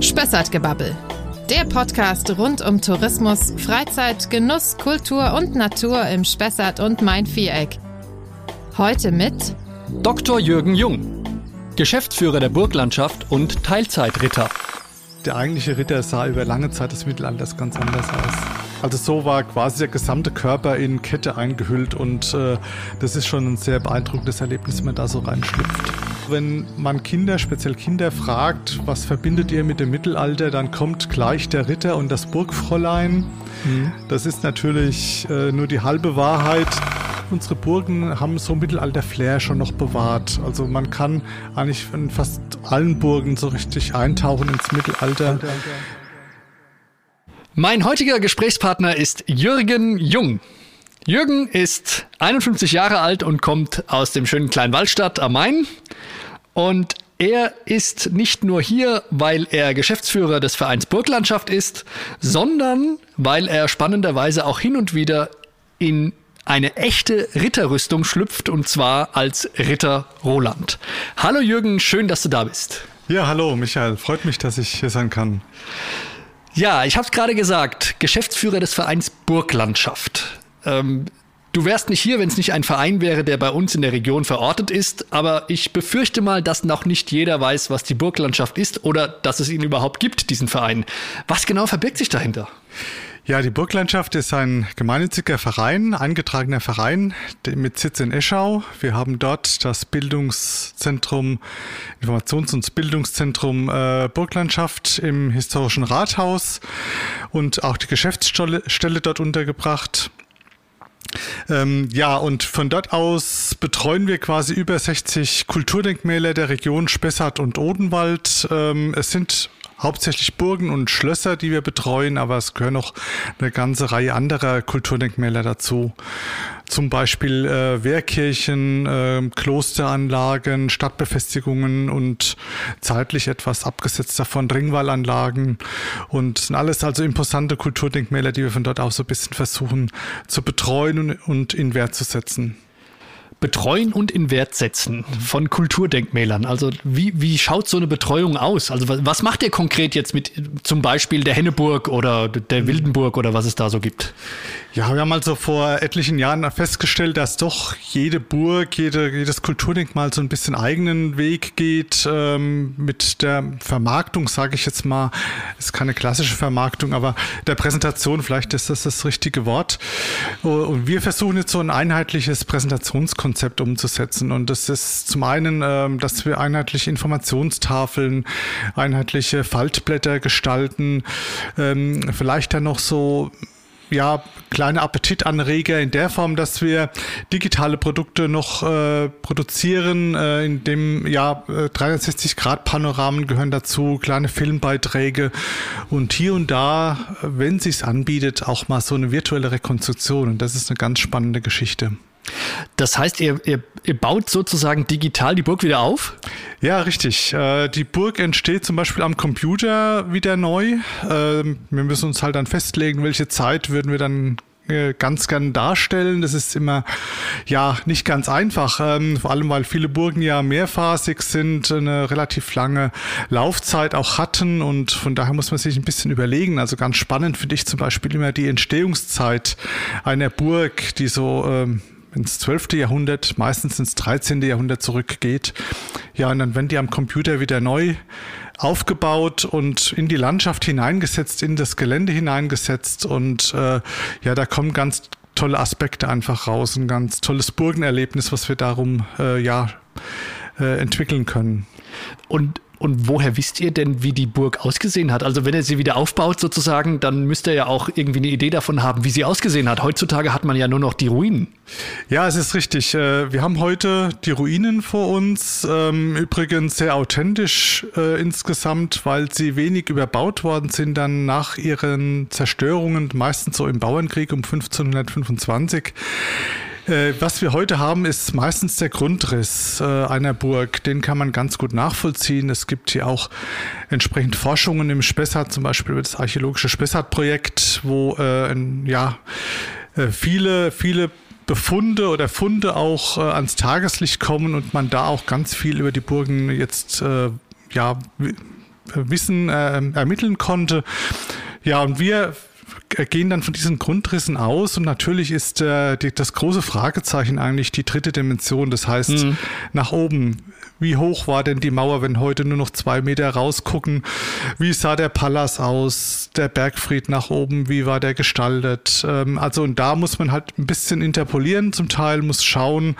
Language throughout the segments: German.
Spessartgebabbel. Der Podcast rund um Tourismus, Freizeit, Genuss, Kultur und Natur im Spessart und Main-Viereck. Heute mit Dr. Jürgen Jung, Geschäftsführer der Burglandschaft und Teilzeitritter. Der eigentliche Ritter sah über lange Zeit des Mittelalters ganz anders aus. Also so war quasi der gesamte Körper in Kette eingehüllt und äh, das ist schon ein sehr beeindruckendes Erlebnis, wenn man da so reinschlüpft. Wenn man Kinder, speziell Kinder fragt, was verbindet ihr mit dem Mittelalter, dann kommt gleich der Ritter und das Burgfräulein. Mhm. Das ist natürlich äh, nur die halbe Wahrheit. Unsere Burgen haben so Mittelalter-Flair schon noch bewahrt. Also man kann eigentlich in fast allen Burgen so richtig eintauchen ins Mittelalter. Mein heutiger Gesprächspartner ist Jürgen Jung. Jürgen ist 51 Jahre alt und kommt aus dem schönen kleinen Waldstadt am Main. Und er ist nicht nur hier, weil er Geschäftsführer des Vereins Burglandschaft ist, sondern weil er spannenderweise auch hin und wieder in eine echte Ritterrüstung schlüpft und zwar als Ritter Roland. Hallo Jürgen, schön, dass du da bist. Ja, hallo Michael, freut mich, dass ich hier sein kann. Ja, ich habe es gerade gesagt, Geschäftsführer des Vereins Burglandschaft. Ähm, du wärst nicht hier, wenn es nicht ein Verein wäre, der bei uns in der Region verortet ist, aber ich befürchte mal, dass noch nicht jeder weiß, was die Burglandschaft ist oder dass es ihn überhaupt gibt, diesen Verein. Was genau verbirgt sich dahinter? Ja, die Burglandschaft ist ein gemeinnütziger Verein, eingetragener Verein mit Sitz in Eschau. Wir haben dort das Bildungszentrum, Informations- und Bildungszentrum äh, Burglandschaft im historischen Rathaus und auch die Geschäftsstelle dort untergebracht. Ähm, ja, und von dort aus betreuen wir quasi über 60 Kulturdenkmäler der Region Spessart und Odenwald. Ähm, es sind hauptsächlich Burgen und Schlösser, die wir betreuen, aber es gehören noch eine ganze Reihe anderer Kulturdenkmäler dazu. Zum Beispiel äh, Wehrkirchen, äh, Klosteranlagen, Stadtbefestigungen und zeitlich etwas abgesetzt davon Ringwallanlagen. Und sind alles also imposante Kulturdenkmäler, die wir von dort aus so ein bisschen versuchen zu betreuen und in Wert zu setzen betreuen und in Wert setzen von Kulturdenkmälern. Also wie, wie schaut so eine Betreuung aus? Also was macht ihr konkret jetzt mit zum Beispiel der Henneburg oder der Wildenburg oder was es da so gibt? Ja, wir haben also vor etlichen Jahren festgestellt, dass doch jede Burg, jede, jedes Kulturdenkmal so ein bisschen eigenen Weg geht ähm, mit der Vermarktung, sage ich jetzt mal. Ist keine klassische Vermarktung, aber der Präsentation, vielleicht ist das das richtige Wort. Und wir versuchen jetzt so ein einheitliches Präsentationskonzept umzusetzen. Und das ist zum einen, ähm, dass wir einheitliche Informationstafeln, einheitliche Faltblätter gestalten, ähm, vielleicht dann noch so ja, kleine Appetitanreger in der Form, dass wir digitale Produkte noch äh, produzieren, äh, in dem ja 360-Grad-Panoramen gehören dazu, kleine Filmbeiträge und hier und da, wenn sich's anbietet, auch mal so eine virtuelle Rekonstruktion. Und das ist eine ganz spannende Geschichte. Das heißt, ihr, ihr, ihr, baut sozusagen digital die Burg wieder auf? Ja, richtig. Äh, die Burg entsteht zum Beispiel am Computer wieder neu. Ähm, wir müssen uns halt dann festlegen, welche Zeit würden wir dann äh, ganz gern darstellen. Das ist immer ja nicht ganz einfach, ähm, vor allem weil viele Burgen ja mehrphasig sind, eine relativ lange Laufzeit auch hatten und von daher muss man sich ein bisschen überlegen. Also ganz spannend finde ich zum Beispiel immer die Entstehungszeit einer Burg, die so ähm, ins 12. Jahrhundert, meistens ins 13. Jahrhundert zurückgeht. Ja, und dann werden die am Computer wieder neu aufgebaut und in die Landschaft hineingesetzt, in das Gelände hineingesetzt und äh, ja, da kommen ganz tolle Aspekte einfach raus, ein ganz tolles Burgenerlebnis, was wir darum äh, ja äh, entwickeln können. Und und woher wisst ihr denn, wie die Burg ausgesehen hat? Also wenn er sie wieder aufbaut sozusagen, dann müsst ihr ja auch irgendwie eine Idee davon haben, wie sie ausgesehen hat. Heutzutage hat man ja nur noch die Ruinen. Ja, es ist richtig. Äh, wir haben heute die Ruinen vor uns. Ähm, übrigens sehr authentisch äh, insgesamt, weil sie wenig überbaut worden sind dann nach ihren Zerstörungen, meistens so im Bauernkrieg um 1525. Äh, was wir heute haben, ist meistens der Grundriss äh, einer Burg. Den kann man ganz gut nachvollziehen. Es gibt hier auch entsprechend Forschungen im Spessart, zum Beispiel das archäologische Spessart-Projekt, wo äh, ja viele, viele Befunde oder Funde auch ans Tageslicht kommen und man da auch ganz viel über die Burgen jetzt ja Wissen ermitteln konnte. Ja, und wir gehen dann von diesen Grundrissen aus und natürlich ist äh, die, das große Fragezeichen eigentlich die dritte Dimension. Das heißt, mhm. nach oben. Wie hoch war denn die Mauer, wenn heute nur noch zwei Meter rausgucken? Wie sah der Palas aus? Der Bergfried nach oben, wie war der gestaltet? Ähm, also und da muss man halt ein bisschen interpolieren zum Teil, muss schauen,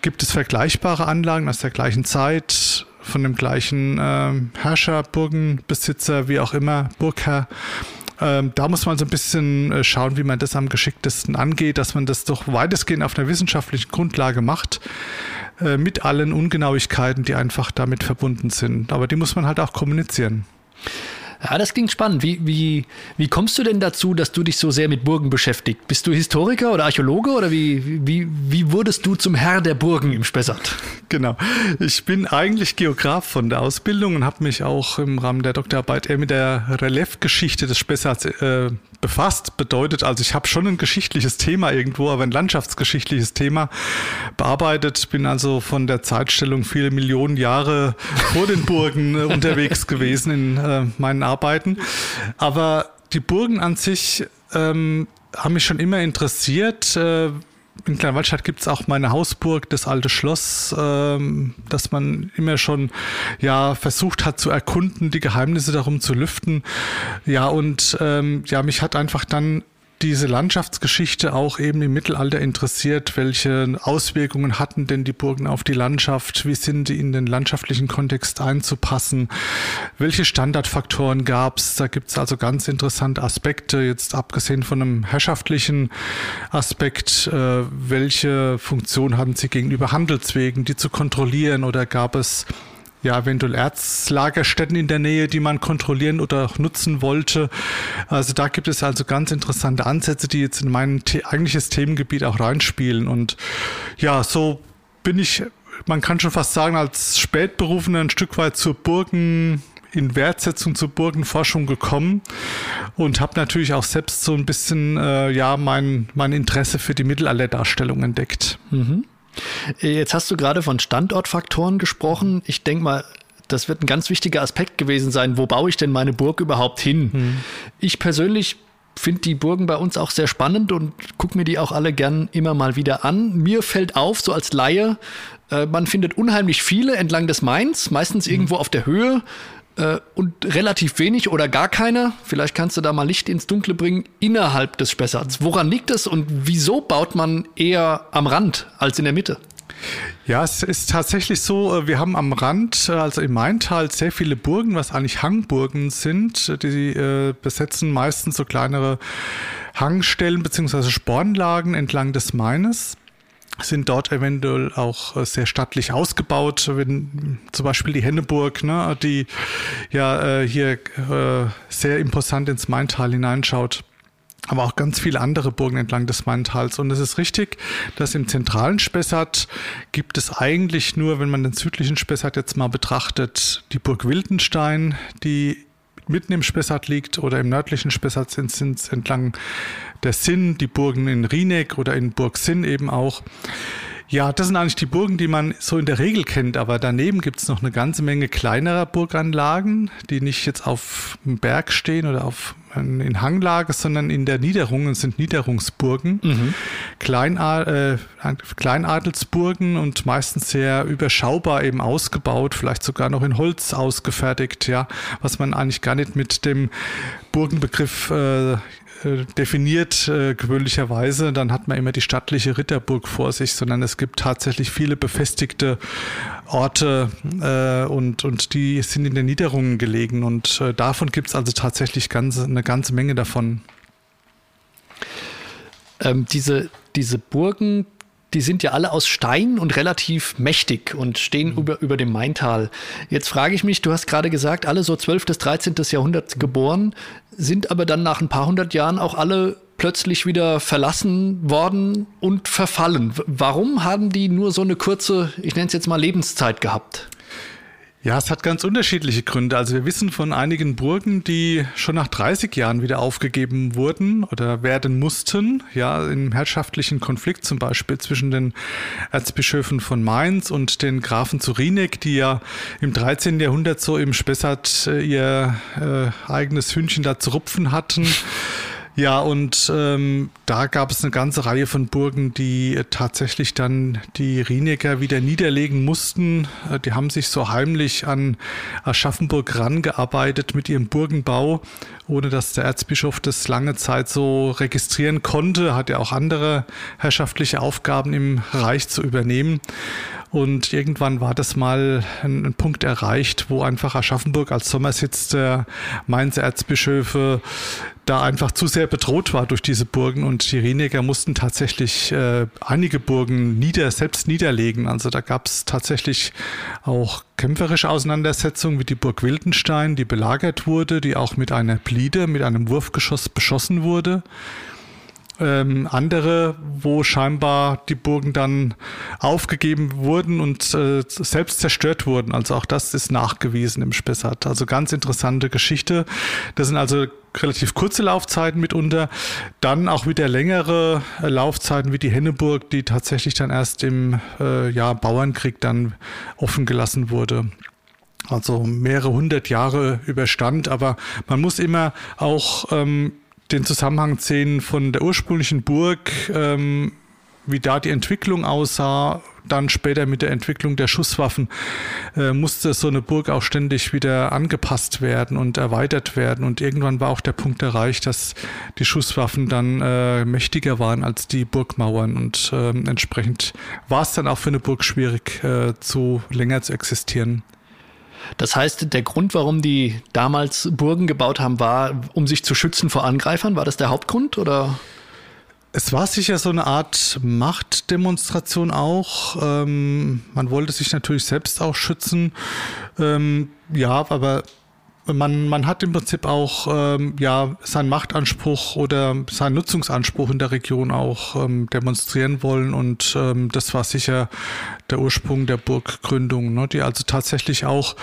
gibt es vergleichbare Anlagen aus der gleichen Zeit? von dem gleichen äh, Herrscher, Burgenbesitzer, wie auch immer, Burgherr. Ähm, da muss man so ein bisschen äh, schauen, wie man das am geschicktesten angeht, dass man das doch weitestgehend auf einer wissenschaftlichen Grundlage macht, äh, mit allen Ungenauigkeiten, die einfach damit verbunden sind. Aber die muss man halt auch kommunizieren. Ja, das klingt spannend. Wie, wie, wie kommst du denn dazu, dass du dich so sehr mit Burgen beschäftigst? Bist du Historiker oder Archäologe oder wie, wie, wie wurdest du zum Herr der Burgen im Spessart? Genau. Ich bin eigentlich Geograf von der Ausbildung und habe mich auch im Rahmen der Doktorarbeit eher mit der Reliefgeschichte des Spessarts äh, befasst. Bedeutet also, ich habe schon ein geschichtliches Thema irgendwo, aber ein landschaftsgeschichtliches Thema bearbeitet. Bin also von der Zeitstellung viele Millionen Jahre vor den Burgen äh, unterwegs gewesen in äh, meinen Arbeiten. Aber die Burgen an sich ähm, haben mich schon immer interessiert. Äh, in Kleinwaldstadt gibt es auch meine Hausburg, das alte Schloss, ähm, das man immer schon ja versucht hat zu erkunden, die Geheimnisse darum zu lüften. Ja, und ähm, ja, mich hat einfach dann diese Landschaftsgeschichte auch eben im Mittelalter interessiert. Welche Auswirkungen hatten denn die Burgen auf die Landschaft? Wie sind die in den landschaftlichen Kontext einzupassen? Welche Standardfaktoren gab es? Da gibt es also ganz interessante Aspekte, jetzt abgesehen von einem herrschaftlichen Aspekt. Äh, welche Funktion hatten sie gegenüber Handelswegen, die zu kontrollieren? Oder gab es ja, eventuell Erzlagerstätten in der Nähe, die man kontrollieren oder nutzen wollte. Also da gibt es also ganz interessante Ansätze, die jetzt in mein eigentliches Themengebiet auch reinspielen. Und ja, so bin ich, man kann schon fast sagen, als Spätberufener ein Stück weit zur Burgen in Wertsetzung zur Burgenforschung gekommen und habe natürlich auch selbst so ein bisschen äh, ja mein, mein Interesse für die Mittelalterdarstellung entdeckt. Mhm. Jetzt hast du gerade von Standortfaktoren gesprochen. Ich denke mal, das wird ein ganz wichtiger Aspekt gewesen sein. Wo baue ich denn meine Burg überhaupt hin? Hm. Ich persönlich finde die Burgen bei uns auch sehr spannend und gucke mir die auch alle gern immer mal wieder an. Mir fällt auf, so als Laie, äh, man findet unheimlich viele entlang des Mains, meistens hm. irgendwo auf der Höhe äh, und relativ wenig oder gar keine, vielleicht kannst du da mal Licht ins Dunkle bringen, innerhalb des Spessarts. Woran liegt es und wieso baut man eher am Rand als in der Mitte? Ja, es ist tatsächlich so, äh, wir haben am Rand, äh, also im Maintal, sehr viele Burgen, was eigentlich Hangburgen sind. Die äh, besetzen meistens so kleinere Hangstellen bzw. Spornlagen entlang des Maines sind dort eventuell auch äh, sehr stattlich ausgebaut, wenn zum Beispiel die Henneburg, ne, die ja äh, hier äh, sehr imposant ins Maintal hineinschaut aber auch ganz viele andere Burgen entlang des Maintals. Und es ist richtig, dass im zentralen Spessart gibt es eigentlich nur, wenn man den südlichen Spessart jetzt mal betrachtet, die Burg Wildenstein, die mitten im Spessart liegt oder im nördlichen Spessart sind es entlang der Sinn, die Burgen in Rieneck oder in Burg Sinn eben auch. Ja, das sind eigentlich die Burgen, die man so in der Regel kennt, aber daneben gibt es noch eine ganze Menge kleinerer Burganlagen, die nicht jetzt auf dem Berg stehen oder auf in Hanglage, sondern in der Niederung. Es sind Niederungsburgen, mhm. Kleinad äh, Kleinadelsburgen und meistens sehr überschaubar eben ausgebaut, vielleicht sogar noch in Holz ausgefertigt, ja, was man eigentlich gar nicht mit dem Burgenbegriff äh, äh, definiert äh, gewöhnlicherweise, dann hat man immer die stattliche Ritterburg vor sich, sondern es gibt tatsächlich viele befestigte Orte äh, und, und die sind in den Niederungen gelegen und äh, davon gibt es also tatsächlich ganz, eine ganze Menge davon. Ähm, diese, diese Burgen, die sind ja alle aus Stein und relativ mächtig und stehen mhm. über, über dem Maintal. Jetzt frage ich mich, du hast gerade gesagt, alle so 12. bis 13. Jahrhundert geboren, sind aber dann nach ein paar hundert Jahren auch alle plötzlich wieder verlassen worden und verfallen. Warum haben die nur so eine kurze, ich nenne es jetzt mal Lebenszeit gehabt? Ja, es hat ganz unterschiedliche Gründe. Also wir wissen von einigen Burgen, die schon nach 30 Jahren wieder aufgegeben wurden oder werden mussten. Ja, im herrschaftlichen Konflikt zum Beispiel zwischen den Erzbischöfen von Mainz und den Grafen zu Rieneck, die ja im 13. Jahrhundert so im Spessart äh, ihr äh, eigenes Hühnchen da zu rupfen hatten. Ja, und ähm, da gab es eine ganze Reihe von Burgen, die äh, tatsächlich dann die Rienecker wieder niederlegen mussten. Äh, die haben sich so heimlich an Aschaffenburg rangearbeitet mit ihrem Burgenbau, ohne dass der Erzbischof das lange Zeit so registrieren konnte. Hat ja auch andere herrschaftliche Aufgaben im Reich zu übernehmen. Und irgendwann war das mal ein, ein, Punkt erreicht, wo einfach Aschaffenburg als Sommersitz der Mainzer Erzbischöfe da einfach zu sehr bedroht war durch diese Burgen und die Rienecker mussten tatsächlich äh, einige Burgen nieder, selbst niederlegen. Also da gab es tatsächlich auch kämpferische Auseinandersetzungen wie die Burg Wildenstein, die belagert wurde, die auch mit einer Bliede, mit einem Wurfgeschoss beschossen wurde ähm, andere, wo scheinbar die Burgen dann aufgegeben wurden und äh, selbst zerstört wurden. Also auch das ist nachgewiesen im Spessart. Also ganz interessante Geschichte. Das sind also relativ kurze Laufzeiten mitunter, dann auch wieder längere äh, Laufzeiten wie die Henneburg, die tatsächlich dann erst im äh, ja, Bauernkrieg dann offen gelassen wurde also mehrere hundert Jahre überstand. Aber man muss immer auch ähm, den Zusammenhang sehen von der ursprünglichen Burg, ähm, wie da die Entwicklung aussah, dann später mit der Entwicklung der Schusswaffen äh, musste so eine Burg auch ständig wieder angepasst werden und erweitert werden. Und irgendwann war auch der Punkt erreicht, dass die Schusswaffen dann äh, mächtiger waren als die Burgmauern. Und äh, entsprechend war es dann auch für eine Burg schwierig, äh, zu länger zu existieren. Das heißt, der Grund, warum die damals Burgen gebaut haben, war, um sich zu schützen vor Angreifern. War das der Hauptgrund oder? Es war sicher so eine Art Machtdemonstration auch. Ähm, man wollte sich natürlich selbst auch schützen. Ähm, ja, aber man, man hat im Prinzip auch ähm, ja, seinen Machtanspruch oder seinen Nutzungsanspruch in der Region auch ähm, demonstrieren wollen und ähm, das war sicher der Ursprung der Burggründung, ne, die also tatsächlich auch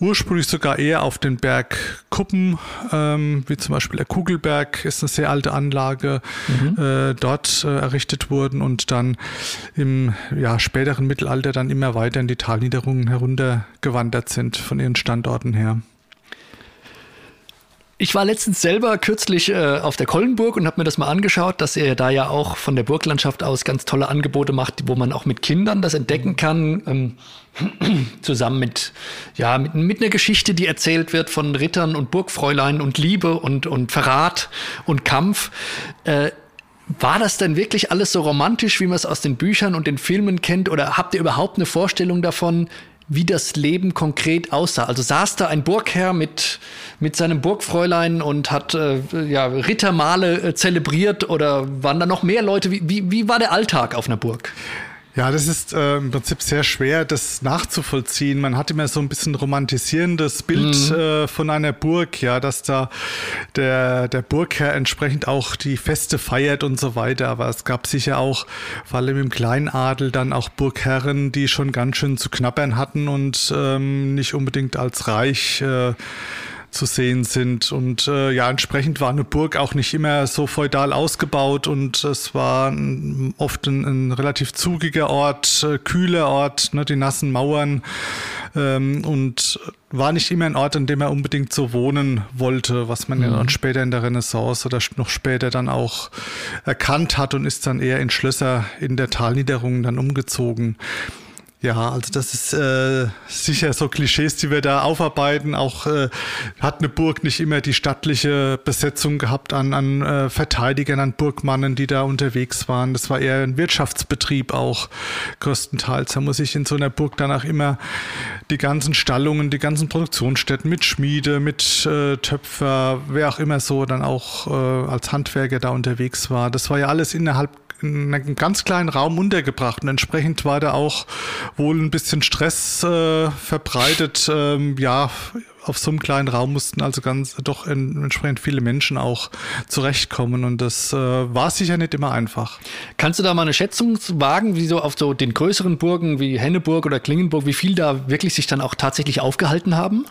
ursprünglich sogar eher auf den Berg Kuppen, ähm, wie zum Beispiel der Kugelberg, ist eine sehr alte Anlage, mhm. äh, dort äh, errichtet wurden und dann im ja, späteren Mittelalter dann immer weiter in die Talniederungen heruntergewandert sind von ihren Standorten her. Ich war letztens selber kürzlich äh, auf der Kollenburg und habe mir das mal angeschaut, dass er da ja auch von der Burglandschaft aus ganz tolle Angebote macht, wo man auch mit Kindern das entdecken kann. Ähm, zusammen mit, ja, mit, mit einer Geschichte, die erzählt wird von Rittern und Burgfräulein und Liebe und, und Verrat und Kampf. Äh, war das denn wirklich alles so romantisch, wie man es aus den Büchern und den Filmen kennt? Oder habt ihr überhaupt eine Vorstellung davon, wie das Leben konkret aussah. Also saß da ein Burgherr mit, mit seinem Burgfräulein und hat äh, ja, Rittermale äh, zelebriert oder waren da noch mehr Leute? Wie, wie, wie war der Alltag auf einer Burg? Ja, das ist äh, im Prinzip sehr schwer, das nachzuvollziehen. Man hat immer so ein bisschen romantisierendes Bild mhm. äh, von einer Burg, ja, dass da der, der Burgherr entsprechend auch die Feste feiert und so weiter. Aber es gab sicher auch, vor allem im Kleinadel, dann auch Burgherren, die schon ganz schön zu knappern hatten und ähm, nicht unbedingt als reich äh, zu sehen sind. Und äh, ja, entsprechend war eine Burg auch nicht immer so feudal ausgebaut und es war ein, oft ein, ein, relativ zugiger Ort, äh, kühler Ort, ne, die nassen Mauern ähm, und war nicht immer ein Ort, an dem er unbedingt so wohnen wollte, was man mhm. ja dann später in der Renaissance oder noch später dann auch erkannt hat und ist dann eher in Schlösser in der Talniederung dann umgezogen. Ja, also das ist äh, sicher so Klischees, die wir da aufarbeiten. Auch äh, hat eine Burg nicht immer die stattliche Besetzung gehabt an, an äh, Verteidigern, an Burgmannen, die da unterwegs waren. Das war eher ein Wirtschaftsbetrieb auch größtenteils. Da muss ich in so einer Burg dann auch immer die ganzen Stallungen, die ganzen Produktionsstätten mit Schmiede, mit äh, Töpfer, wer auch immer so dann auch äh, als Handwerker da unterwegs war. Das war ja alles innerhalb in einem ganz kleinen Raum untergebracht und entsprechend war da auch wohl ein bisschen Stress äh, verbreitet. Ähm, ja, auf so einem kleinen Raum mussten also ganz doch entsprechend viele Menschen auch zurechtkommen und das äh, war sicher nicht immer einfach. Kannst du da mal eine Schätzung wagen, wie so auf so den größeren Burgen wie Henneburg oder Klingenburg, wie viel da wirklich sich dann auch tatsächlich aufgehalten haben?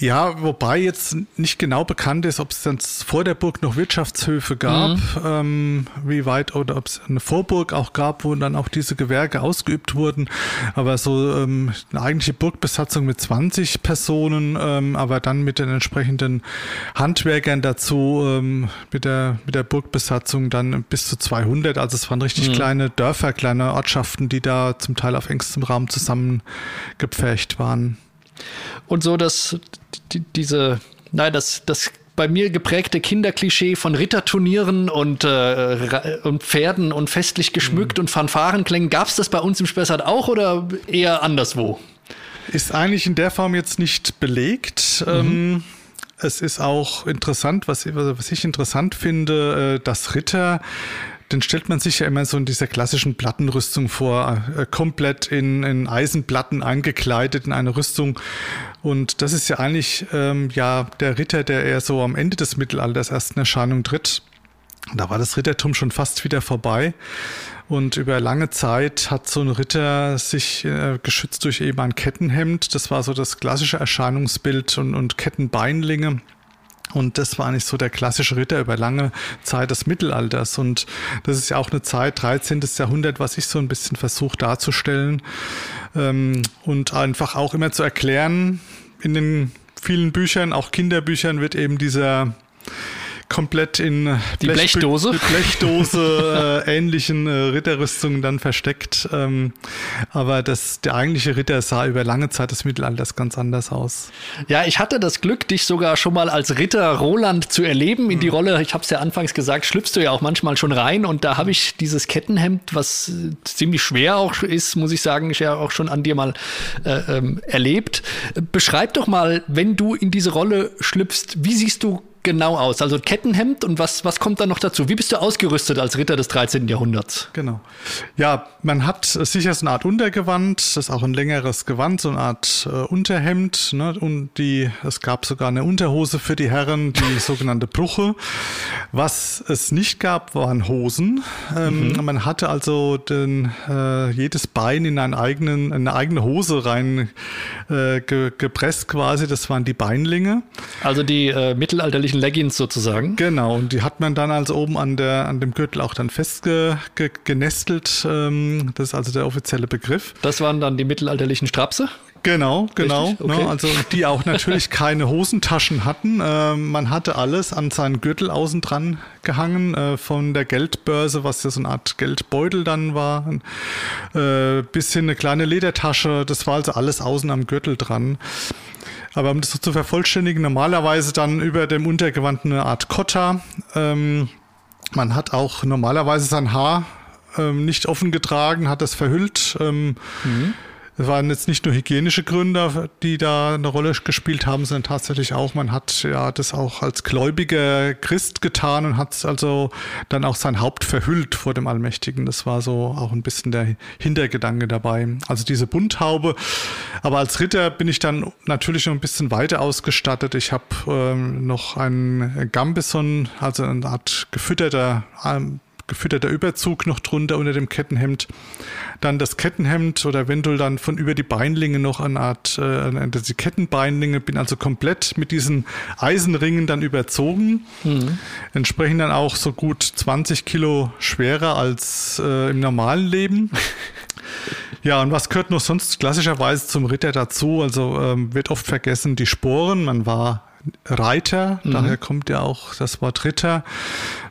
Ja, wobei jetzt nicht genau bekannt ist, ob es dann vor der Burg noch Wirtschaftshöfe gab, mhm. ähm, wie weit oder ob es eine Vorburg auch gab, wo dann auch diese Gewerke ausgeübt wurden. Aber so ähm, eine eigentliche Burgbesatzung mit 20 Personen, ähm, aber dann mit den entsprechenden Handwerkern dazu, ähm, mit der mit der Burgbesatzung dann bis zu 200. Also es waren richtig mhm. kleine Dörfer, kleine Ortschaften, die da zum Teil auf engstem Raum zusammengepfercht waren. Und so, dass die, diese, nein, das, das bei mir geprägte Kinderklischee von Ritterturnieren und, äh, und Pferden und festlich geschmückt mhm. und Fanfarenklängen, gab es das bei uns im Spessart auch oder eher anderswo? Ist eigentlich in der Form jetzt nicht belegt. Mhm. Ähm, es ist auch interessant, was, was ich interessant finde, äh, dass Ritter den stellt man sich ja immer so in dieser klassischen Plattenrüstung vor, äh, komplett in, in Eisenplatten eingekleidet in eine Rüstung. Und das ist ja eigentlich ähm, ja der Ritter, der eher so am Ende des Mittelalters erst in Erscheinung tritt. Da war das Rittertum schon fast wieder vorbei. Und über lange Zeit hat so ein Ritter sich äh, geschützt durch eben ein Kettenhemd. Das war so das klassische Erscheinungsbild und, und Kettenbeinlinge. Und das war eigentlich so der klassische Ritter über lange Zeit des Mittelalters. Und das ist ja auch eine Zeit, 13. Jahrhundert, was ich so ein bisschen versuche darzustellen. Ähm, und einfach auch immer zu erklären, in den vielen Büchern, auch Kinderbüchern, wird eben dieser komplett in die Blech Blechdose, Blechdose äh, ähnlichen äh, Ritterrüstungen dann versteckt. Ähm, aber das, der eigentliche Ritter sah über lange Zeit des Mittelalters ganz anders aus. Ja, ich hatte das Glück, dich sogar schon mal als Ritter Roland zu erleben in die mhm. Rolle. Ich habe es ja anfangs gesagt, schlüpfst du ja auch manchmal schon rein und da habe ich dieses Kettenhemd, was äh, ziemlich schwer auch ist, muss ich sagen, ich ja auch schon an dir mal äh, ähm, erlebt. Beschreib doch mal, wenn du in diese Rolle schlüpfst, wie siehst du genau aus? Also Kettenhemd und was, was kommt da noch dazu? Wie bist du ausgerüstet als Ritter des 13. Jahrhunderts? Genau. Ja, man hat sicher so eine Art Untergewand, das ist auch ein längeres Gewand, so eine Art äh, Unterhemd. Ne? Und die, es gab sogar eine Unterhose für die Herren, die sogenannte Bruche. Was es nicht gab, waren Hosen. Ähm, mhm. Man hatte also den, äh, jedes Bein in einen eigenen, eine eigene Hose rein äh, ge, gepresst quasi. Das waren die Beinlinge. Also die äh, mittelalterlichen Leggings sozusagen. Genau, und die hat man dann also oben an, der, an dem Gürtel auch dann festgenestelt. Ähm, das ist also der offizielle Begriff. Das waren dann die mittelalterlichen Strapse? Genau, genau. Ne? Okay. Ne, also die auch natürlich keine Hosentaschen hatten. Äh, man hatte alles an seinen Gürtel außen dran gehangen, äh, von der Geldbörse, was ja so eine Art Geldbeutel dann war, äh, bis hin eine kleine Ledertasche. Das war also alles außen am Gürtel dran. Aber um das zu vervollständigen, normalerweise dann über dem Untergewand eine Art Kotta. Ähm, man hat auch normalerweise sein Haar ähm, nicht offen getragen, hat das verhüllt. Ähm, mhm. Es waren jetzt nicht nur hygienische Gründe, die da eine Rolle gespielt haben, sondern tatsächlich auch, man hat ja das auch als gläubiger Christ getan und hat also dann auch sein Haupt verhüllt vor dem Allmächtigen. Das war so auch ein bisschen der Hintergedanke dabei. Also diese Bunthaube. Aber als Ritter bin ich dann natürlich noch ein bisschen weiter ausgestattet. Ich habe ähm, noch einen Gambison, also eine Art gefütterter ähm, gefütterter Überzug noch drunter unter dem Kettenhemd. Dann das Kettenhemd oder eventuell dann von über die Beinlinge noch eine Art, äh, die Kettenbeinlinge, bin also komplett mit diesen Eisenringen dann überzogen. Mhm. Entsprechend dann auch so gut 20 Kilo schwerer als äh, im normalen Leben. Ja, und was gehört noch sonst klassischerweise zum Ritter dazu? Also ähm, wird oft vergessen die Sporen. Man war Reiter, mhm. daher kommt ja auch das Wort Ritter.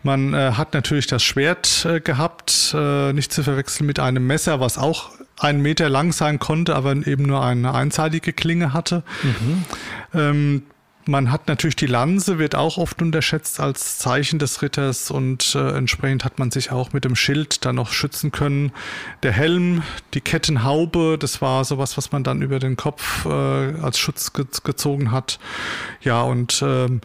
Man äh, hat natürlich das Schwert äh, gehabt, äh, nicht zu verwechseln mit einem Messer, was auch einen Meter lang sein konnte, aber eben nur eine einseitige Klinge hatte. Mhm. Ähm, man hat natürlich die Lanze, wird auch oft unterschätzt als Zeichen des Ritters und äh, entsprechend hat man sich auch mit dem Schild dann noch schützen können. Der Helm, die Kettenhaube, das war sowas, was man dann über den Kopf äh, als Schutz ge gezogen hat. Ja, und ähm,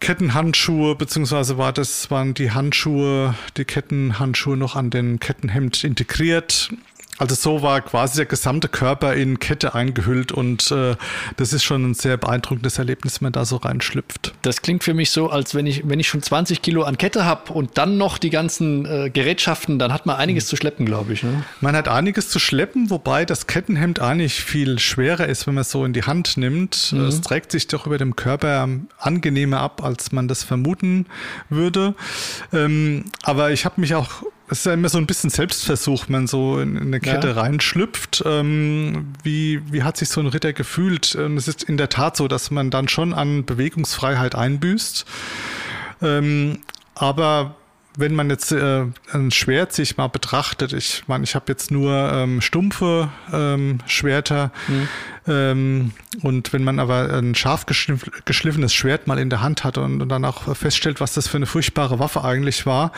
Kettenhandschuhe, beziehungsweise war das, waren die Handschuhe, die Kettenhandschuhe noch an den Kettenhemd integriert. Also so war quasi der gesamte Körper in Kette eingehüllt und äh, das ist schon ein sehr beeindruckendes Erlebnis, wenn man da so reinschlüpft. Das klingt für mich so, als wenn ich, wenn ich schon 20 Kilo an Kette habe und dann noch die ganzen äh, Gerätschaften, dann hat man einiges mhm. zu schleppen, glaube ich. Ne? Man hat einiges zu schleppen, wobei das Kettenhemd eigentlich viel schwerer ist, wenn man es so in die Hand nimmt. Mhm. Es trägt sich doch über dem Körper angenehmer ab, als man das vermuten würde. Ähm, aber ich habe mich auch es ist ja immer so ein bisschen Selbstversuch, wenn man so in eine Kette ja. reinschlüpft. Ähm, wie, wie hat sich so ein Ritter gefühlt? Und es ist in der Tat so, dass man dann schon an Bewegungsfreiheit einbüßt. Ähm, aber wenn man jetzt äh, ein Schwert sich mal betrachtet, ich meine, ich habe jetzt nur ähm, stumpfe ähm, Schwerter mhm. ähm, und wenn man aber ein scharf geschliffenes Schwert mal in der Hand hat und, und, dann auch feststellt, was das für eine furchtbare Waffe eigentlich war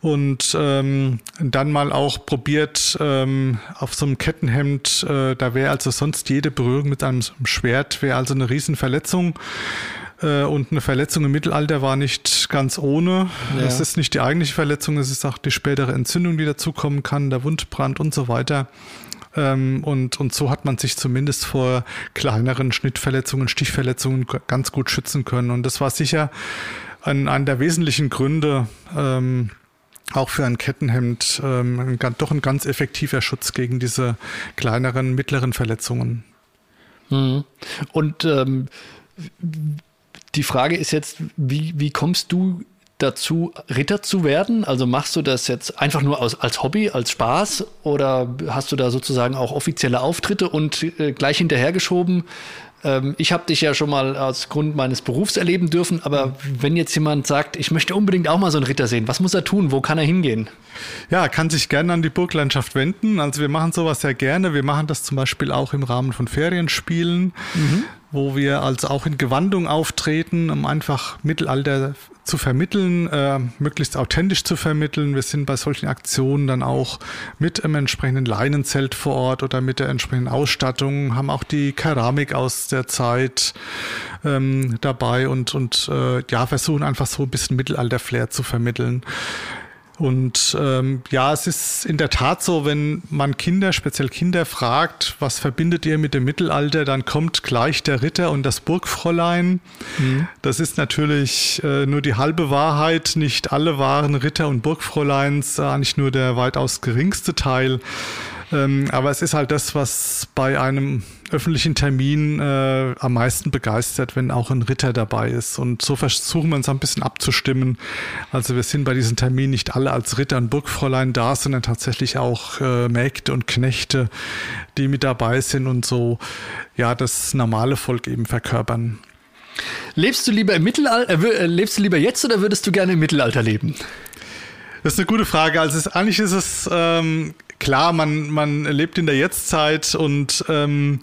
und ähm, dann mal auch probiert ähm, auf so einem Kettenhemd, äh, da wäre also sonst jede Berührung mit einem Schwert, wäre also eine Riesenverletzung. Äh, und eine Verletzung im Mittelalter war nicht ganz ohne. Ja. Es ist nicht die eigentliche Verletzung, es ist auch die spätere Entzündung, die dazukommen kann, der Wundbrand und so weiter. Ähm, und, und so hat man sich zumindest vor kleineren Schnittverletzungen, Stichverletzungen ganz gut schützen können. Und das war sicher ein, ein der wesentlichen Gründe, ähm, auch für ein Kettenhemd ähm, ein, doch ein ganz effektiver Schutz gegen diese kleineren, mittleren Verletzungen. Mhm. Und ähm, die Frage ist jetzt, wie, wie kommst du dazu, Ritter zu werden? Also machst du das jetzt einfach nur aus, als Hobby, als Spaß oder hast du da sozusagen auch offizielle Auftritte und äh, gleich hinterhergeschoben? Ähm, ich habe dich ja schon mal aus Grund meines Berufs erleben dürfen, aber wenn jetzt jemand sagt, ich möchte unbedingt auch mal so einen Ritter sehen, was muss er tun? Wo kann er hingehen? Ja, kann sich gerne an die Burglandschaft wenden. Also wir machen sowas sehr gerne. Wir machen das zum Beispiel auch im Rahmen von Ferienspielen. Mhm wo wir also auch in Gewandung auftreten, um einfach Mittelalter zu vermitteln, äh, möglichst authentisch zu vermitteln. Wir sind bei solchen Aktionen dann auch mit einem entsprechenden Leinenzelt vor Ort oder mit der entsprechenden Ausstattung, haben auch die Keramik aus der Zeit ähm, dabei und, und äh, ja, versuchen einfach so ein bisschen Mittelalter-Flair zu vermitteln. Und ähm, ja, es ist in der Tat so, wenn man Kinder, speziell Kinder fragt, was verbindet ihr mit dem Mittelalter, dann kommt gleich der Ritter und das Burgfräulein. Mhm. Das ist natürlich äh, nur die halbe Wahrheit. Nicht alle waren Ritter und Burgfräuleins, eigentlich nur der weitaus geringste Teil. Ähm, aber es ist halt das, was bei einem öffentlichen Termin äh, am meisten begeistert, wenn auch ein Ritter dabei ist. Und so versuchen wir uns ein bisschen abzustimmen. Also wir sind bei diesem Termin nicht alle als Ritter und Burgfräulein da, sondern tatsächlich auch äh, Mägde und Knechte, die mit dabei sind und so ja das normale Volk eben verkörpern. Lebst du lieber im Mittelalter, äh, lebst du lieber jetzt oder würdest du gerne im Mittelalter leben? Das ist eine gute Frage. Also es, eigentlich ist es ähm, klar, man, man lebt in der Jetztzeit und ähm,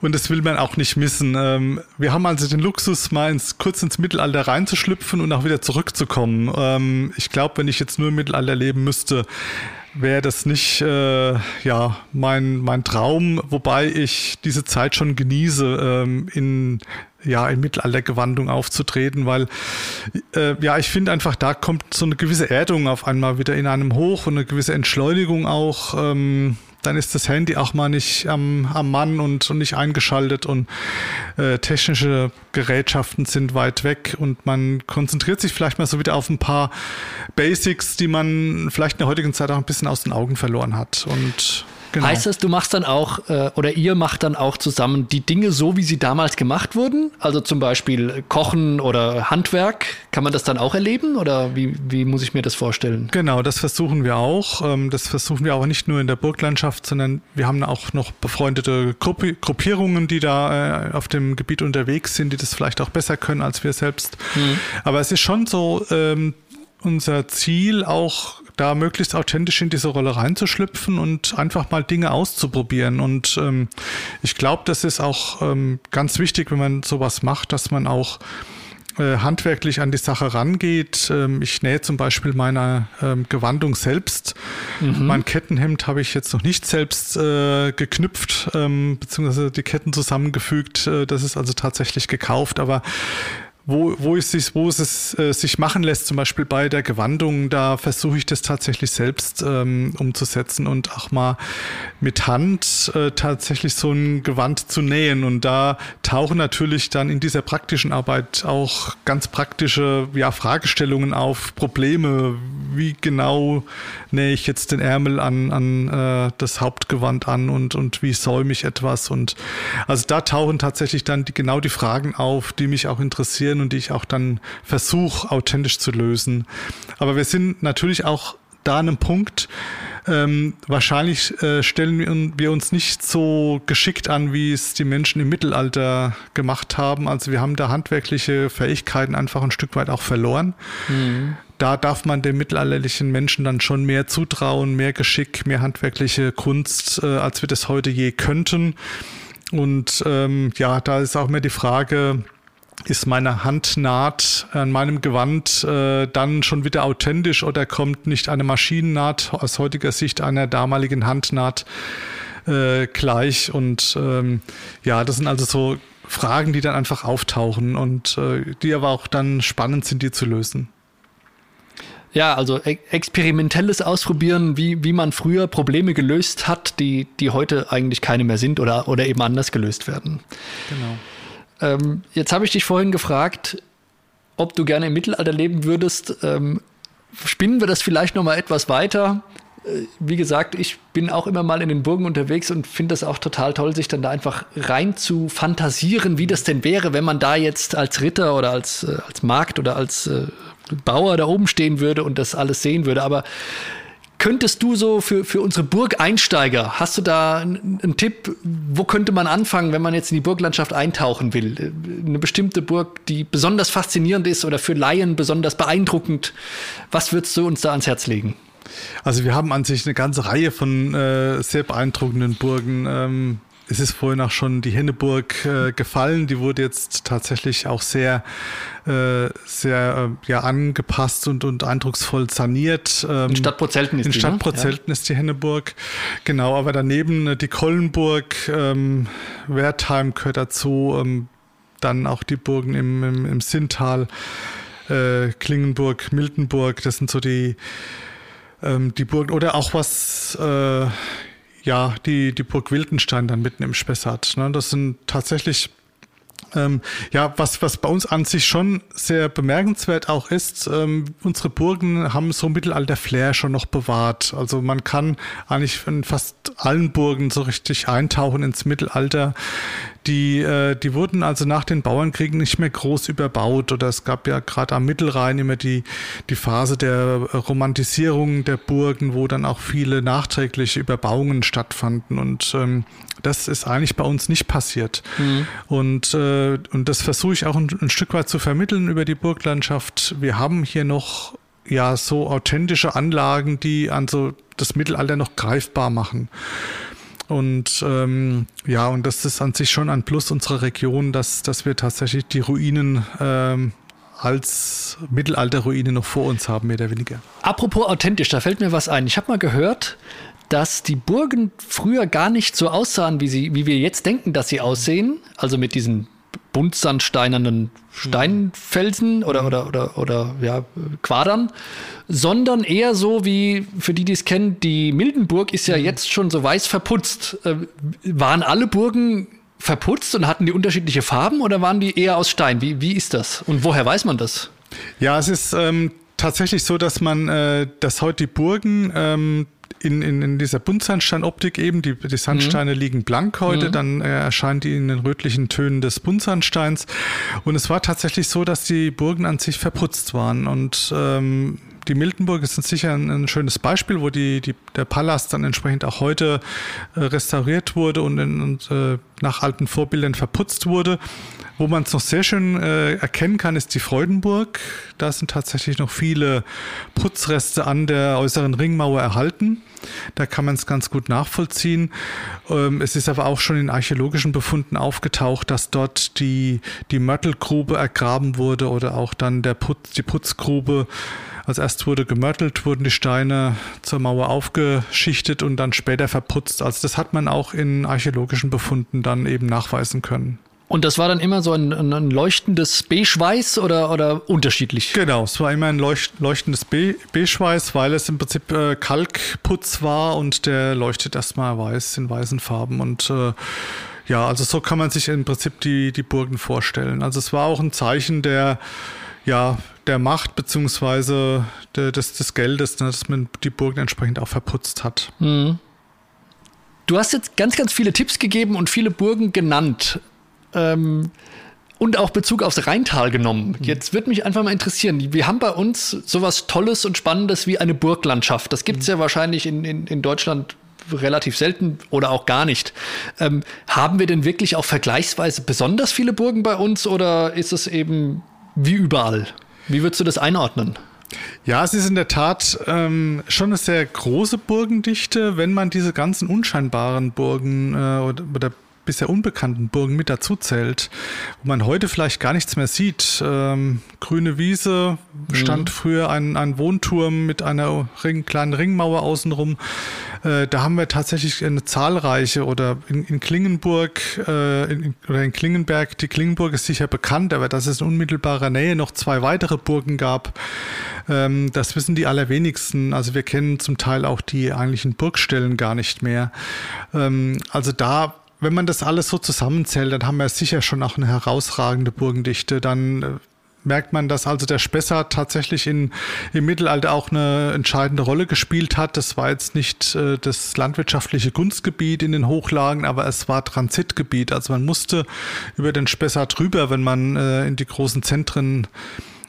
und das will man auch nicht missen. Ähm, wir haben also den Luxus, mal ins, kurz ins Mittelalter reinzuschlüpfen und auch wieder zurückzukommen. Ähm, ich glaube, wenn ich jetzt nur im Mittelalter leben müsste, wäre das nicht äh, ja mein mein Traum, wobei ich diese Zeit schon genieße ähm, in ja, in Mittelaltergewandung aufzutreten, weil äh, ja, ich finde einfach, da kommt so eine gewisse Erdung auf einmal wieder in einem hoch und eine gewisse Entschleunigung auch. Ähm, dann ist das Handy auch mal nicht am, am Mann und, und nicht eingeschaltet und äh, technische Gerätschaften sind weit weg und man konzentriert sich vielleicht mal so wieder auf ein paar Basics, die man vielleicht in der heutigen Zeit auch ein bisschen aus den Augen verloren hat. Und Genau. Heißt das, du machst dann auch äh, oder ihr macht dann auch zusammen die Dinge so, wie sie damals gemacht wurden? Also zum Beispiel Kochen oder Handwerk. Kann man das dann auch erleben oder wie, wie muss ich mir das vorstellen? Genau, das versuchen wir auch. Ähm, das versuchen wir aber nicht nur in der Burglandschaft, sondern wir haben auch noch befreundete Gruppi Gruppierungen, die da äh, auf dem Gebiet unterwegs sind, die das vielleicht auch besser können als wir selbst. Mhm. Aber es ist schon so, ähm, unser Ziel auch da möglichst authentisch in diese Rolle reinzuschlüpfen und einfach mal Dinge auszuprobieren. Und ähm, ich glaube, das ist auch ähm, ganz wichtig, wenn man sowas macht, dass man auch äh, handwerklich an die Sache rangeht. Ähm, ich nähe zum Beispiel meine ähm, Gewandung selbst. Mhm. Mein Kettenhemd habe ich jetzt noch nicht selbst äh, geknüpft, ähm, beziehungsweise die Ketten zusammengefügt. Äh, das ist also tatsächlich gekauft. Aber wo, wo, es sich, wo es äh, sich machen lässt, zum Beispiel bei der Gewandung, da versuche ich das tatsächlich selbst ähm, umzusetzen und auch mal mit Hand äh, tatsächlich so ein Gewand zu nähen. Und da tauchen natürlich dann in dieser praktischen Arbeit auch ganz praktische ja, Fragestellungen auf, Probleme, wie genau nähe ich jetzt den Ärmel an, an äh, das Hauptgewand an und, und wie säume ich etwas. Und also da tauchen tatsächlich dann die, genau die Fragen auf, die mich auch interessieren interessieren und die ich auch dann versuche, authentisch zu lösen. Aber wir sind natürlich auch da an einem Punkt, ähm, wahrscheinlich äh, stellen wir uns nicht so geschickt an, wie es die Menschen im Mittelalter gemacht haben. Also wir haben da handwerkliche Fähigkeiten einfach ein Stück weit auch verloren. Mhm. Da darf man den mittelalterlichen Menschen dann schon mehr zutrauen, mehr Geschick, mehr handwerkliche Kunst, äh, als wir das heute je könnten. Und ähm, ja, da ist auch mehr die Frage, ist meine Handnaht an meinem Gewand äh, dann schon wieder authentisch oder kommt nicht eine Maschinennaht aus heutiger Sicht einer damaligen Handnaht äh, gleich? Und ähm, ja, das sind also so Fragen, die dann einfach auftauchen und äh, die aber auch dann spannend sind, die zu lösen. Ja, also e experimentelles Ausprobieren, wie, wie man früher Probleme gelöst hat, die, die heute eigentlich keine mehr sind oder, oder eben anders gelöst werden. Genau. Ähm, jetzt habe ich dich vorhin gefragt, ob du gerne im Mittelalter leben würdest. Ähm, spinnen wir das vielleicht noch mal etwas weiter? Äh, wie gesagt, ich bin auch immer mal in den Burgen unterwegs und finde das auch total toll, sich dann da einfach rein zu fantasieren, wie das denn wäre, wenn man da jetzt als Ritter oder als, äh, als Markt oder als äh, Bauer da oben stehen würde und das alles sehen würde. Aber könntest du so für, für unsere Burgeinsteiger, hast du da einen, Tipp, wo könnte man anfangen, wenn man jetzt in die Burglandschaft eintauchen will? Eine bestimmte Burg, die besonders faszinierend ist oder für Laien besonders beeindruckend. Was würdest du uns da ans Herz legen? Also wir haben an sich eine ganze Reihe von äh, sehr beeindruckenden Burgen. Ähm, es ist vorhin auch schon die Henneburg äh, gefallen. Die wurde jetzt tatsächlich auch sehr, äh, sehr äh, ja, angepasst und, und eindrucksvoll saniert. Ähm, in Stadtprozelten ist in die. In Stadtprozelten ne? ist die Henneburg. Genau, aber daneben äh, die Kollenburg, ähm, Wertheim gehört dazu. Ähm, dann auch die Burgen im, im, im Sinntal, äh, Klingenburg, Miltenburg. Das sind so die, ähm, die Burgen. Oder auch was äh, ja, die, die Burg Wildenstein dann mitten im Spessart. Ne? Das sind tatsächlich ähm, ja, was, was bei uns an sich schon sehr bemerkenswert auch ist, ähm, unsere Burgen haben so Mittelalter-Flair schon noch bewahrt. Also man kann eigentlich in fast allen Burgen so richtig eintauchen ins Mittelalter. Die, äh, die wurden also nach den Bauernkriegen nicht mehr groß überbaut oder es gab ja gerade am Mittelrhein immer die, die Phase der Romantisierung der Burgen, wo dann auch viele nachträgliche Überbauungen stattfanden und ähm, das ist eigentlich bei uns nicht passiert. Mhm. Und, äh, und das versuche ich auch ein, ein Stück weit zu vermitteln über die Burglandschaft. Wir haben hier noch ja so authentische Anlagen, die an so das Mittelalter noch greifbar machen. Und ähm, ja, und das ist an sich schon ein Plus unserer Region, dass, dass wir tatsächlich die Ruinen ähm, als Mittelalterruine noch vor uns haben, mehr oder weniger. Apropos authentisch, da fällt mir was ein. Ich habe mal gehört, dass die Burgen früher gar nicht so aussahen, wie, sie, wie wir jetzt denken, dass sie aussehen. Also mit diesen buntsandsteinernen Steinfelsen oder, oder, oder, oder ja, Quadern, sondern eher so wie, für die, die es kennen, die Mildenburg ist ja mhm. jetzt schon so weiß verputzt. Äh, waren alle Burgen verputzt und hatten die unterschiedliche Farben oder waren die eher aus Stein? Wie, wie ist das? Und woher weiß man das? Ja, es ist ähm, tatsächlich so, dass man, äh, dass heute die Burgen ähm, in, in, in dieser Buntsandsteinoptik eben, die, die Sandsteine mhm. liegen blank heute, mhm. dann äh, erscheinen die in den rötlichen Tönen des Buntsandsteins. Und es war tatsächlich so, dass die Burgen an sich verputzt waren und ähm, die Miltenburg ist sicher ein, ein, schönes Beispiel, wo die, die, der Palast dann entsprechend auch heute äh, restauriert wurde und, in, und äh, nach alten Vorbildern verputzt wurde. Wo man es noch sehr schön äh, erkennen kann, ist die Freudenburg. Da sind tatsächlich noch viele Putzreste an der äußeren Ringmauer erhalten. Da kann man es ganz gut nachvollziehen. Ähm, es ist aber auch schon in archäologischen Befunden aufgetaucht, dass dort die, die Mörtelgrube ergraben wurde oder auch dann der Putz, die Putzgrube. Als erst wurde gemörtelt, wurden die Steine zur Mauer aufgeschichtet und dann später verputzt. Also das hat man auch in archäologischen Befunden dann eben nachweisen können. Und das war dann immer so ein, ein leuchtendes Beige-Weiß oder, oder unterschiedlich? Genau, es war immer ein leuchtendes Beige-Weiß, weil es im Prinzip äh, Kalkputz war und der leuchtet erstmal weiß in weißen Farben. Und äh, ja, also so kann man sich im Prinzip die, die Burgen vorstellen. Also es war auch ein Zeichen der, ja, der Macht beziehungsweise des, des Geldes, ne, dass man die Burgen entsprechend auch verputzt hat. Mhm. Du hast jetzt ganz, ganz viele Tipps gegeben und viele Burgen genannt. Ähm, und auch Bezug aufs Rheintal genommen. Mhm. Jetzt würde mich einfach mal interessieren, wir haben bei uns sowas Tolles und Spannendes wie eine Burglandschaft. Das gibt es ja wahrscheinlich in, in, in Deutschland relativ selten oder auch gar nicht. Ähm, haben wir denn wirklich auch vergleichsweise besonders viele Burgen bei uns oder ist es eben wie überall? Wie würdest du das einordnen? Ja, es ist in der Tat ähm, schon eine sehr große Burgendichte, wenn man diese ganzen unscheinbaren Burgen äh, oder, oder bisher unbekannten Burgen mit dazu zählt, wo man heute vielleicht gar nichts mehr sieht. Ähm, grüne Wiese stand mhm. früher ein, ein Wohnturm mit einer Ring, kleinen Ringmauer außenrum. Äh, da haben wir tatsächlich eine zahlreiche oder in, in Klingenburg äh, in, oder in Klingenberg, die Klingenburg ist sicher bekannt, aber dass es in unmittelbarer Nähe noch zwei weitere Burgen gab, ähm, das wissen die allerwenigsten. Also wir kennen zum Teil auch die eigentlichen Burgstellen gar nicht mehr. Ähm, also da wenn man das alles so zusammenzählt, dann haben wir sicher schon auch eine herausragende Burgendichte. Dann äh, merkt man, dass also der Spessart tatsächlich in, im Mittelalter auch eine entscheidende Rolle gespielt hat. Das war jetzt nicht äh, das landwirtschaftliche Gunstgebiet in den Hochlagen, aber es war Transitgebiet. Also man musste über den Spessart rüber, wenn man äh, in die großen Zentren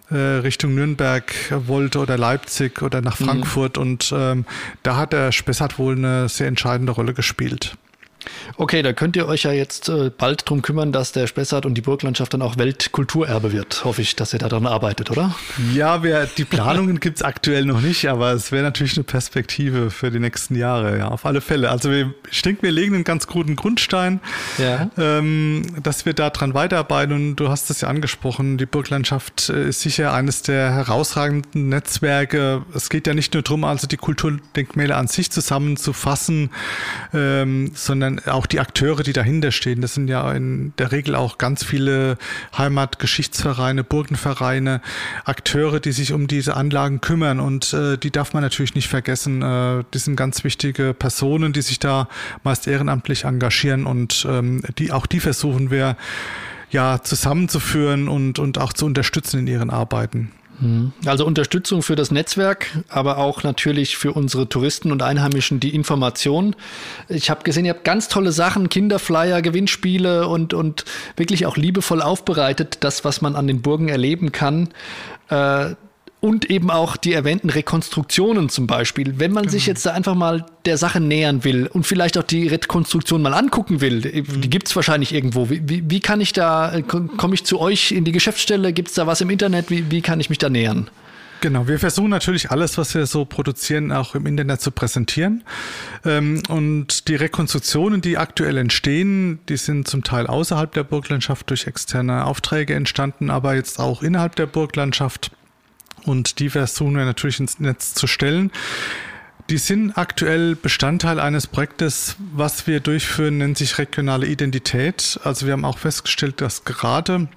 äh, Richtung Nürnberg wollte oder Leipzig oder nach mhm. Frankfurt. Mhm. Und ähm, da hat der Spessart wohl eine sehr entscheidende Rolle gespielt. Okay, da könnt ihr euch ja jetzt äh, bald drum kümmern, dass der Spessart und die Burglandschaft dann auch Weltkulturerbe wird. Hoffe ich, dass ihr daran arbeitet, oder? Ja, wir, die Planungen gibt es aktuell noch nicht, aber es wäre natürlich eine Perspektive für die nächsten Jahre, ja, auf alle Fälle. Also wir, ich denke, wir legen einen ganz guten Grundstein, ja. ähm, dass wir daran weiterarbeiten. Und du hast es ja angesprochen, die Burglandschaft äh, ist sicher eines der herausragenden Netzwerke. Es geht ja nicht nur darum, also die Kulturdenkmäler an sich zusammenzufassen, ähm, sondern auch die Akteure, die dahinter stehen, das sind ja in der Regel auch ganz viele Heimatgeschichtsvereine, Burgenvereine, Akteure, die sich um diese Anlagen kümmern und äh, die darf man natürlich nicht vergessen. Äh, die sind ganz wichtige Personen, die sich da meist ehrenamtlich engagieren und ähm, die auch die versuchen wir ja zusammenzuführen und, und auch zu unterstützen in ihren Arbeiten. Mhm. Also Unterstützung für das Netzwerk, aber auch natürlich für unsere Touristen und Einheimischen die Information. Ich habe gesehen, ihr habt ganz tolle Sachen, Kinderflyer, Gewinnspiele und, und wirklich auch liebevoll aufbereitet, das, was man an den Burgen erleben kann. Äh, und eben auch die erwähnten Rekonstruktionen zum Beispiel. Wenn man genau. sich jetzt da einfach mal der Sache nähern will und vielleicht auch die Rekonstruktion mal angucken will, die mhm. gibt es wahrscheinlich irgendwo. Wie, wie, wie, kann ich da, komme ich zu euch in die Geschäftsstelle? Gibt es da was im Internet? Wie, wie kann ich mich da nähern? Genau, wir versuchen natürlich alles, was wir so produzieren, auch im Internet zu präsentieren. Ähm, und die Rekonstruktionen, die aktuell entstehen, die sind zum Teil außerhalb der Burglandschaft durch externe Aufträge entstanden, aber jetzt auch innerhalb der Burglandschaft. Und die versuchen wir natürlich ins Netz zu stellen. Die sind aktuell Bestandteil eines Projektes, was wir durchführen, nennt sich regionale Identität. Also wir haben auch festgestellt, dass gerade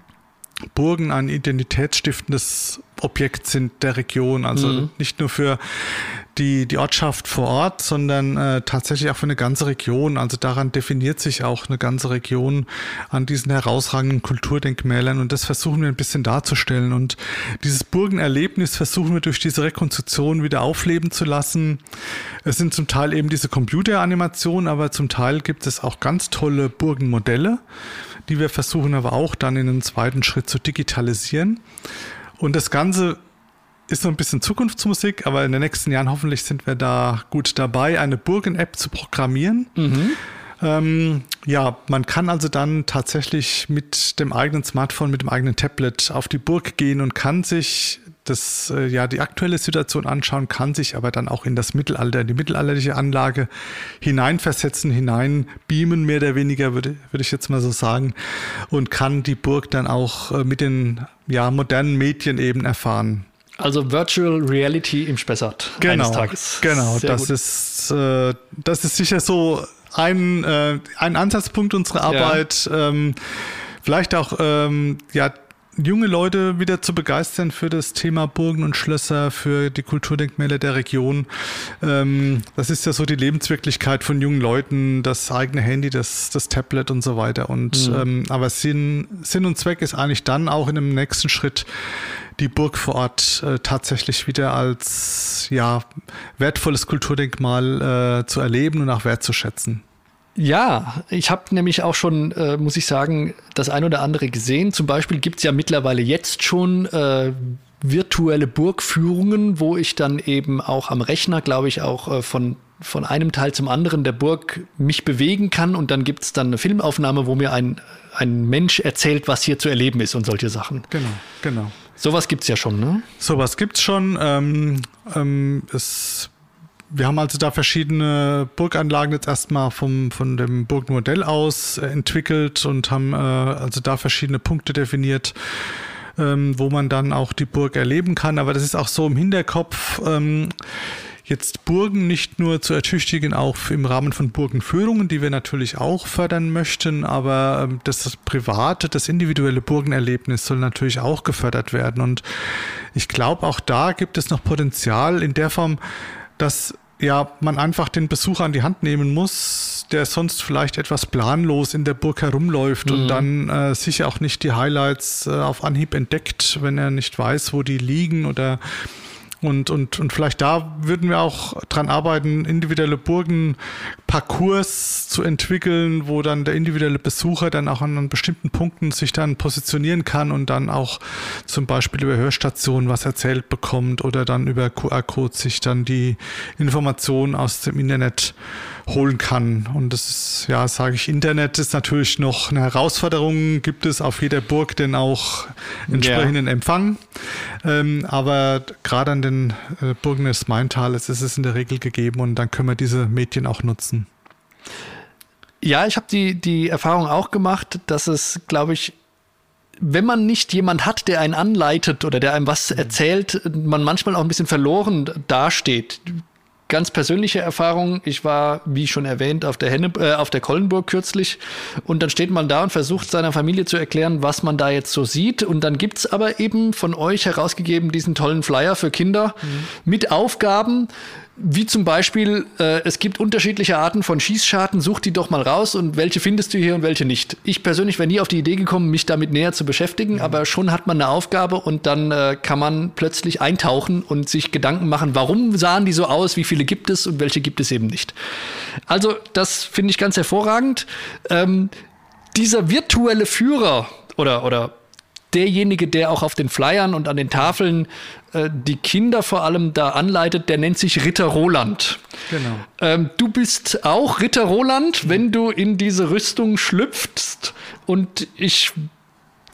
Burgen ein identitätsstiftendes Objekt sind der Region. Also mhm. nicht nur für die, die Ortschaft vor Ort, sondern äh, tatsächlich auch für eine ganze Region. Also daran definiert sich auch eine ganze Region an diesen herausragenden Kulturdenkmälern und das versuchen wir ein bisschen darzustellen. Und dieses Burgenerlebnis versuchen wir durch diese Rekonstruktion wieder aufleben zu lassen. Es sind zum Teil eben diese Computeranimationen, aber zum Teil gibt es auch ganz tolle Burgenmodelle, die wir versuchen aber auch dann in einem zweiten Schritt zu digitalisieren. Und das Ganze ist so ein bisschen Zukunftsmusik, aber in den nächsten Jahren hoffentlich sind wir da gut dabei, eine Burgen-App zu programmieren. Mhm. Ähm, ja, man kann also dann tatsächlich mit dem eigenen Smartphone, mit dem eigenen Tablet auf die Burg gehen und kann sich das, äh, ja, die aktuelle Situation anschauen, kann sich aber dann auch in das Mittelalter, in die mittelalterliche Anlage hineinversetzen, hineinbeamen, mehr oder weniger, würde, würde ich jetzt mal so sagen, und kann die Burg dann auch äh, mit den ja, modernen Medien eben erfahren. Also Virtual Reality im Spessart genau, eines Tages. Genau, Sehr das gut. ist äh, das ist sicher so ein, äh, ein Ansatzpunkt unserer Arbeit. Ja. Ähm, vielleicht auch ähm, ja junge Leute wieder zu begeistern für das Thema Burgen und Schlösser, für die Kulturdenkmäler der Region. Ähm, das ist ja so die Lebenswirklichkeit von jungen Leuten, das eigene Handy, das, das Tablet und so weiter. Und mhm. ähm, aber Sinn, Sinn und Zweck ist eigentlich dann auch in einem nächsten Schritt die Burg vor Ort äh, tatsächlich wieder als ja wertvolles Kulturdenkmal äh, zu erleben und auch wertzuschätzen. Ja, ich habe nämlich auch schon, äh, muss ich sagen, das ein oder andere gesehen. Zum Beispiel gibt es ja mittlerweile jetzt schon äh, virtuelle Burgführungen, wo ich dann eben auch am Rechner, glaube ich, auch äh, von von einem Teil zum anderen der Burg mich bewegen kann und dann gibt es dann eine Filmaufnahme, wo mir ein, ein Mensch erzählt, was hier zu erleben ist und solche Sachen. Genau, genau. Sowas gibt es ja schon, ne? Sowas gibt es schon. Ähm, ähm, es wir haben also da verschiedene Burganlagen jetzt erstmal vom, von dem Burgmodell aus entwickelt und haben äh, also da verschiedene Punkte definiert, ähm, wo man dann auch die Burg erleben kann. Aber das ist auch so im Hinterkopf. Ähm, jetzt Burgen nicht nur zu ertüchtigen, auch im Rahmen von Burgenführungen, die wir natürlich auch fördern möchten, aber ähm, das private, das individuelle Burgenerlebnis soll natürlich auch gefördert werden. Und ich glaube, auch da gibt es noch Potenzial in der Form, dass ja, man einfach den Besucher an die Hand nehmen muss, der sonst vielleicht etwas planlos in der Burg herumläuft mhm. und dann äh, sicher auch nicht die Highlights äh, auf Anhieb entdeckt, wenn er nicht weiß, wo die liegen oder und, und, und vielleicht da würden wir auch dran arbeiten, individuelle Burgenparcours zu entwickeln, wo dann der individuelle Besucher dann auch an bestimmten Punkten sich dann positionieren kann und dann auch zum Beispiel über Hörstationen was erzählt bekommt oder dann über QR-Code sich dann die Informationen aus dem Internet holen kann. Und das ist, ja, sage ich, Internet ist natürlich noch eine Herausforderung. Gibt es auf jeder Burg denn auch entsprechenden ja. Empfang? Ähm, aber gerade an den äh, Burgen des Maintales ist es in der Regel gegeben und dann können wir diese Medien auch nutzen. Ja, ich habe die, die Erfahrung auch gemacht, dass es, glaube ich, wenn man nicht jemand hat, der einen anleitet oder der einem was erzählt, man manchmal auch ein bisschen verloren dasteht ganz persönliche Erfahrung. Ich war, wie schon erwähnt, auf der, Henne, äh, auf der Kollenburg kürzlich und dann steht man da und versucht seiner Familie zu erklären, was man da jetzt so sieht. Und dann gibt's aber eben von euch herausgegeben diesen tollen Flyer für Kinder mhm. mit Aufgaben, wie zum Beispiel, äh, es gibt unterschiedliche Arten von Schießscharten, such die doch mal raus und welche findest du hier und welche nicht. Ich persönlich wäre nie auf die Idee gekommen, mich damit näher zu beschäftigen, mhm. aber schon hat man eine Aufgabe und dann äh, kann man plötzlich eintauchen und sich Gedanken machen, warum sahen die so aus, wie viele gibt es und welche gibt es eben nicht. Also das finde ich ganz hervorragend. Ähm, dieser virtuelle Führer oder, oder derjenige, der auch auf den Flyern und an den Tafeln äh, die Kinder vor allem da anleitet, der nennt sich Ritter Roland. Genau. Ähm, du bist auch Ritter Roland, wenn du in diese Rüstung schlüpfst. Und ich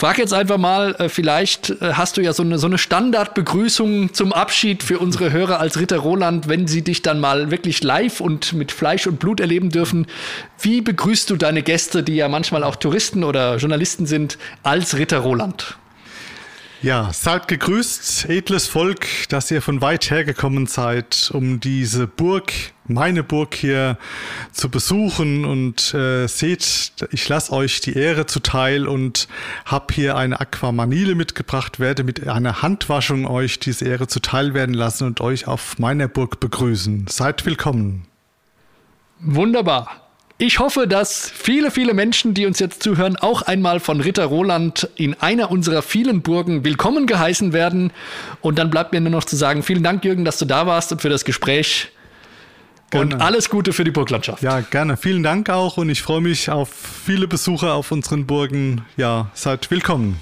frage jetzt einfach mal, äh, vielleicht äh, hast du ja so eine, so eine Standardbegrüßung zum Abschied für unsere Hörer als Ritter Roland, wenn sie dich dann mal wirklich live und mit Fleisch und Blut erleben dürfen. Wie begrüßt du deine Gäste, die ja manchmal auch Touristen oder Journalisten sind, als Ritter Roland? Ja, seid gegrüßt, edles Volk, dass ihr von weit her gekommen seid, um diese Burg, meine Burg hier zu besuchen und äh, seht, ich lasse euch die Ehre zuteil und hab hier eine Aquamanile mitgebracht, werde mit einer Handwaschung euch diese Ehre zuteil werden lassen und euch auf meiner Burg begrüßen. Seid willkommen. Wunderbar. Ich hoffe, dass viele, viele Menschen, die uns jetzt zuhören, auch einmal von Ritter Roland in einer unserer vielen Burgen willkommen geheißen werden. Und dann bleibt mir nur noch zu sagen, vielen Dank, Jürgen, dass du da warst und für das Gespräch. Gerne. Und alles Gute für die Burglandschaft. Ja, gerne. Vielen Dank auch und ich freue mich auf viele Besucher auf unseren Burgen. Ja, seid willkommen.